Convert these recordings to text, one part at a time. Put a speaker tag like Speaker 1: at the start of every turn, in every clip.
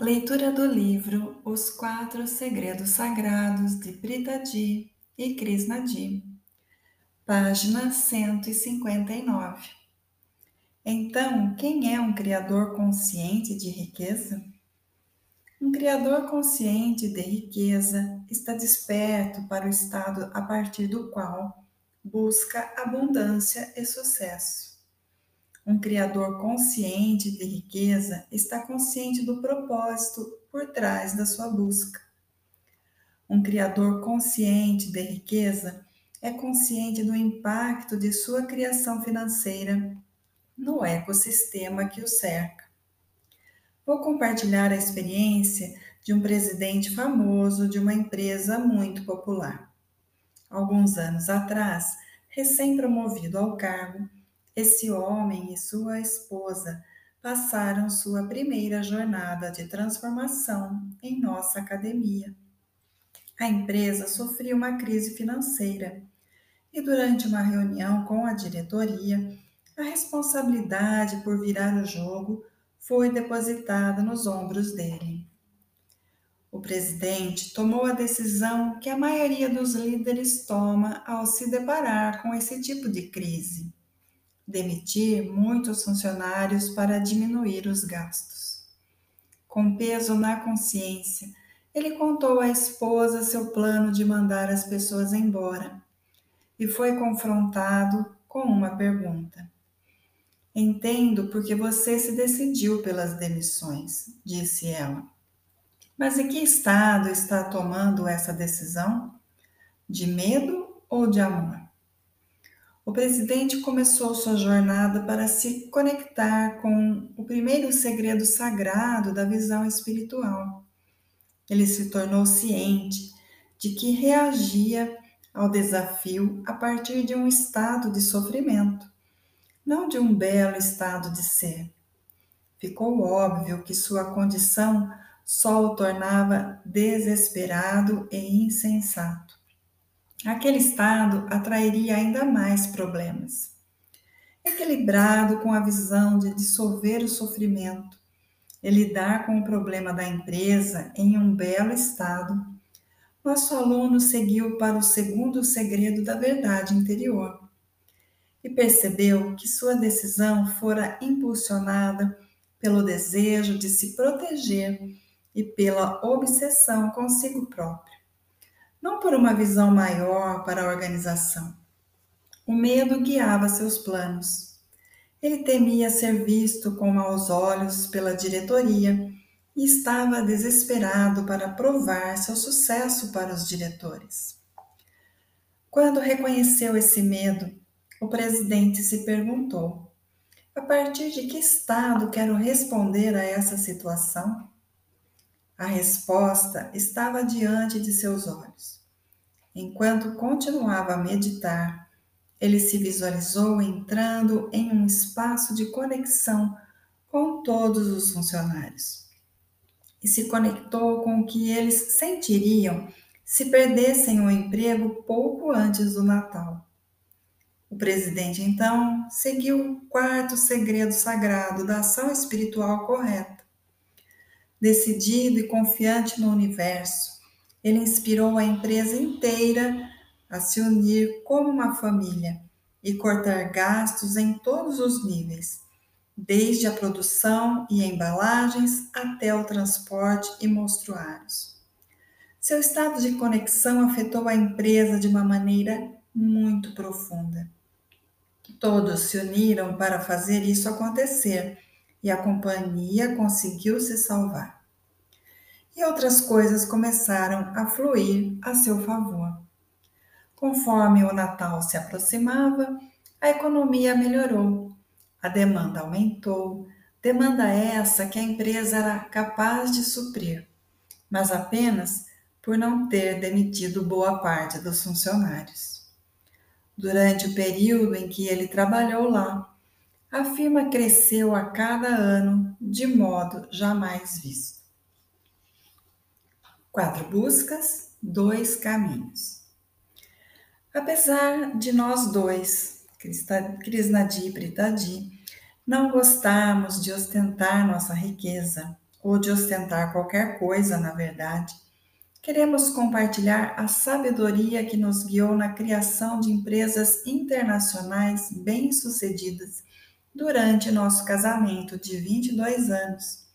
Speaker 1: Leitura do livro Os Quatro Segredos Sagrados de Pritadi e Krishnadi, página 159. Então, quem é um criador consciente de riqueza? Um criador consciente de riqueza está desperto para o estado a partir do qual busca abundância e sucesso. Um criador consciente de riqueza está consciente do propósito por trás da sua busca. Um criador consciente de riqueza é consciente do impacto de sua criação financeira no ecossistema que o cerca. Vou compartilhar a experiência de um presidente famoso de uma empresa muito popular. Alguns anos atrás, recém-promovido ao cargo, esse homem e sua esposa passaram sua primeira jornada de transformação em nossa academia. A empresa sofria uma crise financeira e, durante uma reunião com a diretoria, a responsabilidade por virar o jogo foi depositada nos ombros dele. O presidente tomou a decisão que a maioria dos líderes toma ao se deparar com esse tipo de crise demitir muitos funcionários para diminuir os gastos. Com peso na consciência, ele contou à esposa seu plano de mandar as pessoas embora e foi confrontado com uma pergunta. Entendo porque você se decidiu pelas demissões, disse ela. Mas em que estado está tomando essa decisão? De medo ou de amor? O presidente começou sua jornada para se conectar com o primeiro segredo sagrado da visão espiritual. Ele se tornou ciente de que reagia ao desafio a partir de um estado de sofrimento, não de um belo estado de ser. Ficou óbvio que sua condição só o tornava desesperado e insensato aquele estado atrairia ainda mais problemas. Equilibrado com a visão de dissolver o sofrimento e lidar com o problema da empresa em um belo estado, nosso aluno seguiu para o segundo segredo da verdade interior e percebeu que sua decisão fora impulsionada pelo desejo de se proteger e pela obsessão consigo próprio não por uma visão maior para a organização. O medo guiava seus planos. Ele temia ser visto com maus olhos pela diretoria e estava desesperado para provar seu sucesso para os diretores. Quando reconheceu esse medo, o presidente se perguntou: a partir de que estado quero responder a essa situação? A resposta estava diante de seus olhos. Enquanto continuava a meditar, ele se visualizou entrando em um espaço de conexão com todos os funcionários e se conectou com o que eles sentiriam se perdessem o emprego pouco antes do Natal. O presidente então seguiu o quarto segredo sagrado da ação espiritual correta Decidido e confiante no universo, ele inspirou a empresa inteira a se unir como uma família e cortar gastos em todos os níveis, desde a produção e embalagens até o transporte e mostruários. Seu estado de conexão afetou a empresa de uma maneira muito profunda. Todos se uniram para fazer isso acontecer e a companhia conseguiu se salvar. E outras coisas começaram a fluir a seu favor. Conforme o Natal se aproximava, a economia melhorou, a demanda aumentou, demanda essa que a empresa era capaz de suprir, mas apenas por não ter demitido boa parte dos funcionários. Durante o período em que ele trabalhou lá, a firma cresceu a cada ano de modo jamais visto. Quatro buscas, dois caminhos. Apesar de nós dois, Krishnadi e Pritadi, não gostarmos de ostentar nossa riqueza ou de ostentar qualquer coisa, na verdade. Queremos compartilhar a sabedoria que nos guiou na criação de empresas internacionais bem-sucedidas durante nosso casamento de 22 anos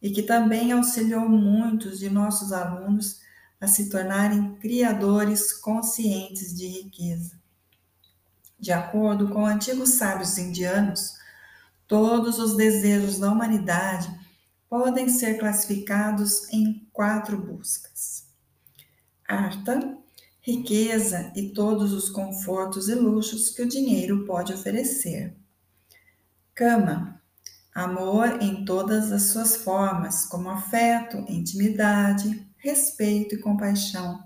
Speaker 1: e que também auxiliou muitos de nossos alunos a se tornarem criadores conscientes de riqueza. De acordo com antigos sábios indianos, todos os desejos da humanidade podem ser classificados em quatro buscas: arta, riqueza e todos os confortos e luxos que o dinheiro pode oferecer. Cama, amor em todas as suas formas, como afeto, intimidade, respeito e compaixão.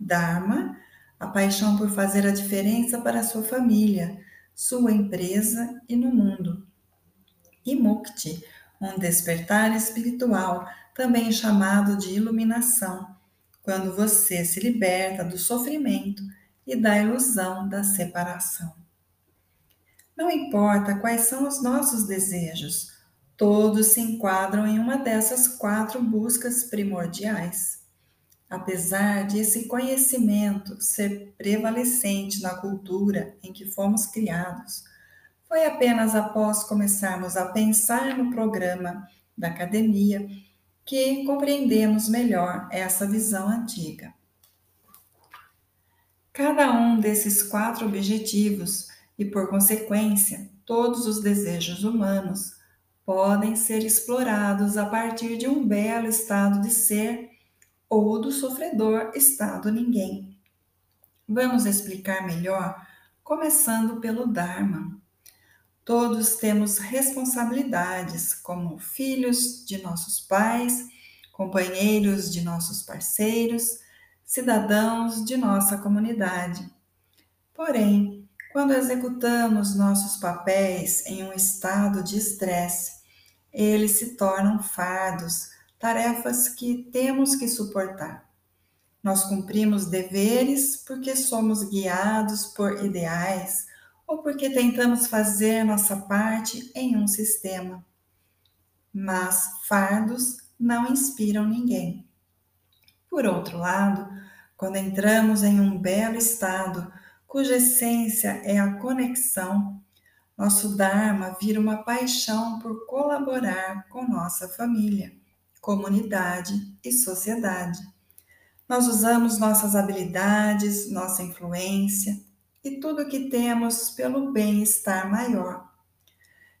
Speaker 1: Dharma, a paixão por fazer a diferença para a sua família, sua empresa e no mundo. E Mukti, um despertar espiritual, também chamado de iluminação, quando você se liberta do sofrimento e da ilusão da separação. Não importa quais são os nossos desejos, todos se enquadram em uma dessas quatro buscas primordiais. Apesar de esse conhecimento ser prevalecente na cultura em que fomos criados, foi apenas após começarmos a pensar no programa da academia que compreendemos melhor essa visão antiga. Cada um desses quatro objetivos e, por consequência, todos os desejos humanos podem ser explorados a partir de um belo estado de ser ou do sofredor estado ninguém. Vamos explicar melhor, começando pelo Dharma. Todos temos responsabilidades como filhos de nossos pais, companheiros de nossos parceiros, cidadãos de nossa comunidade. Porém, quando executamos nossos papéis em um estado de estresse, eles se tornam fardos, tarefas que temos que suportar. Nós cumprimos deveres porque somos guiados por ideais ou porque tentamos fazer nossa parte em um sistema. Mas fardos não inspiram ninguém. Por outro lado, quando entramos em um belo estado, cuja essência é a conexão, nosso Dharma vira uma paixão por colaborar com nossa família, comunidade e sociedade. Nós usamos nossas habilidades, nossa influência, e tudo o que temos pelo bem-estar maior.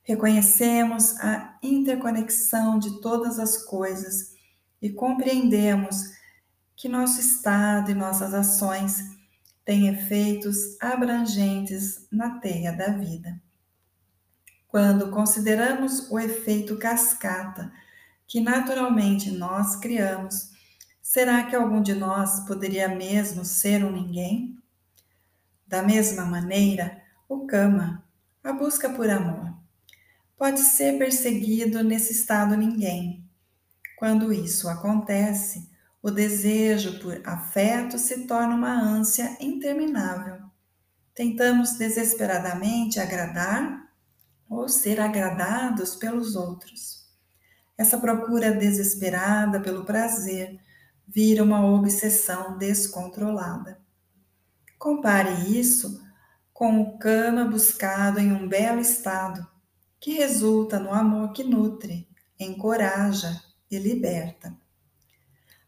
Speaker 1: Reconhecemos a interconexão de todas as coisas e compreendemos que nosso estado e nossas ações têm efeitos abrangentes na teia da vida. Quando consideramos o efeito cascata que naturalmente nós criamos, será que algum de nós poderia mesmo ser um ninguém? Da mesma maneira, o Kama, a busca por amor, pode ser perseguido nesse estado ninguém. Quando isso acontece, o desejo por afeto se torna uma ânsia interminável. Tentamos desesperadamente agradar ou ser agradados pelos outros. Essa procura desesperada pelo prazer vira uma obsessão descontrolada. Compare isso com o cama buscado em um belo estado, que resulta no amor que nutre, encoraja e liberta.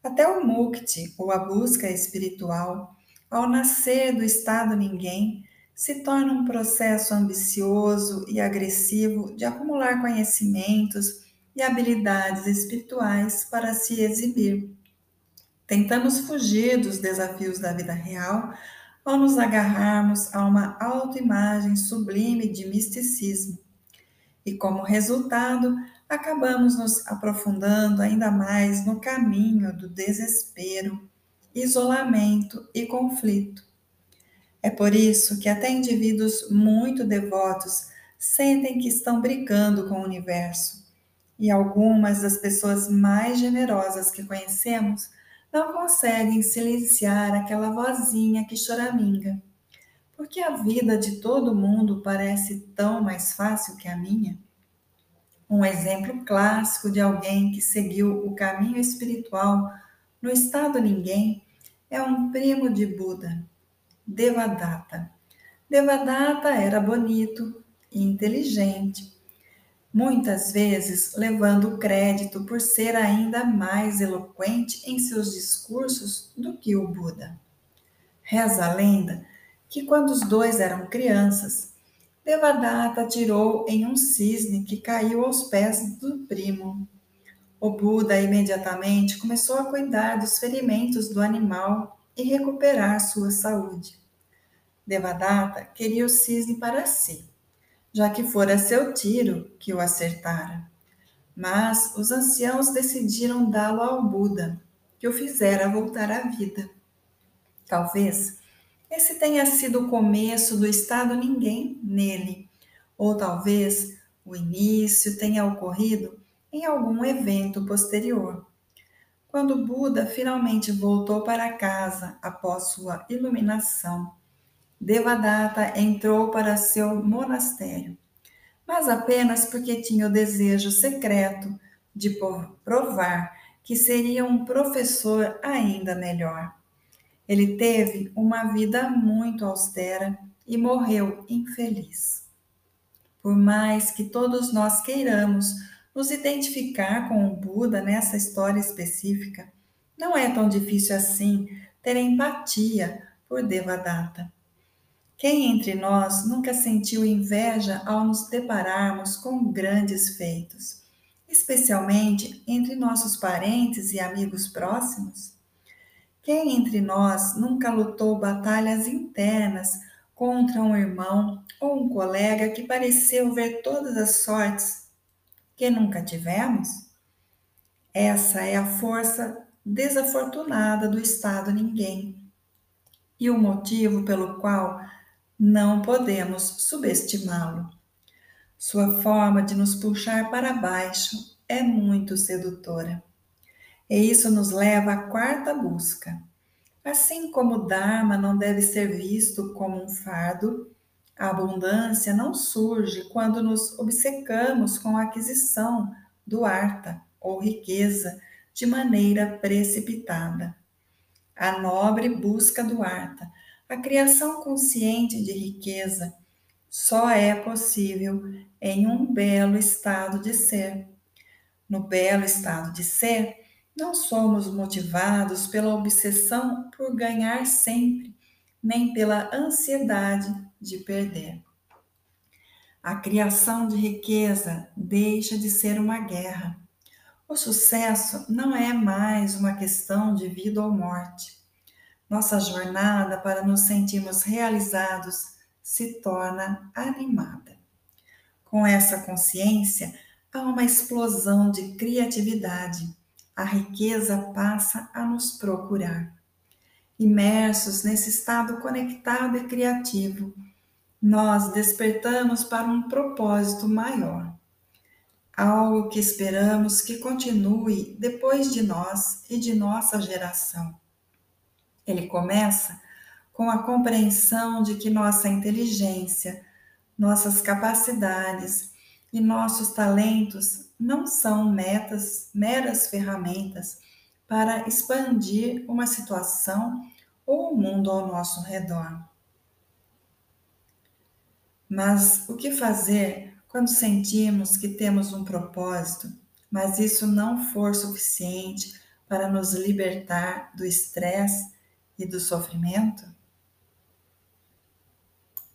Speaker 1: Até o mukti, ou a busca espiritual, ao nascer do estado ninguém, se torna um processo ambicioso e agressivo de acumular conhecimentos e habilidades espirituais para se exibir. Tentamos fugir dos desafios da vida real ao nos agarrarmos a uma autoimagem sublime de misticismo. E como resultado, acabamos nos aprofundando ainda mais no caminho do desespero, isolamento e conflito. É por isso que até indivíduos muito devotos sentem que estão brigando com o universo. E algumas das pessoas mais generosas que conhecemos não conseguem silenciar aquela vozinha que choraminga. Porque a vida de todo mundo parece tão mais fácil que a minha? Um exemplo clássico de alguém que seguiu o caminho espiritual no estado ninguém é um primo de Buda, Devadatta. Devadatta era bonito e inteligente, muitas vezes levando crédito por ser ainda mais eloquente em seus discursos do que o Buda. Reza a lenda que quando os dois eram crianças, Devadatta atirou em um cisne que caiu aos pés do primo. O Buda imediatamente começou a cuidar dos ferimentos do animal e recuperar sua saúde. Devadatta queria o cisne para si, já que fora seu tiro que o acertara. Mas os anciãos decidiram dá-lo ao Buda, que o fizera voltar à vida. Talvez esse tenha sido o começo do estado ninguém nele, ou talvez o início tenha ocorrido em algum evento posterior. Quando Buda finalmente voltou para casa após sua iluminação, Devadatta entrou para seu monastério, mas apenas porque tinha o desejo secreto de provar que seria um professor ainda melhor. Ele teve uma vida muito austera e morreu infeliz. Por mais que todos nós queiramos nos identificar com o Buda nessa história específica, não é tão difícil assim ter empatia por Devadatta. Quem entre nós nunca sentiu inveja ao nos depararmos com grandes feitos, especialmente entre nossos parentes e amigos próximos? Quem entre nós nunca lutou batalhas internas contra um irmão ou um colega que pareceu ver todas as sortes que nunca tivemos? Essa é a força desafortunada do Estado ninguém e o motivo pelo qual não podemos subestimá-lo. Sua forma de nos puxar para baixo é muito sedutora. E isso nos leva à quarta busca. Assim como o Dharma não deve ser visto como um fardo, a abundância não surge quando nos obcecamos com a aquisição do arta ou riqueza de maneira precipitada. A nobre busca do arta, a criação consciente de riqueza, só é possível em um belo estado de ser. No belo estado de ser, não somos motivados pela obsessão por ganhar sempre, nem pela ansiedade de perder. A criação de riqueza deixa de ser uma guerra. O sucesso não é mais uma questão de vida ou morte. Nossa jornada para nos sentirmos realizados se torna animada. Com essa consciência, há uma explosão de criatividade a riqueza passa a nos procurar. Imersos nesse estado conectado e criativo, nós despertamos para um propósito maior, algo que esperamos que continue depois de nós e de nossa geração. Ele começa com a compreensão de que nossa inteligência, nossas capacidades e nossos talentos não são metas, meras ferramentas para expandir uma situação ou o mundo ao nosso redor. Mas o que fazer quando sentimos que temos um propósito, mas isso não for suficiente para nos libertar do estresse e do sofrimento?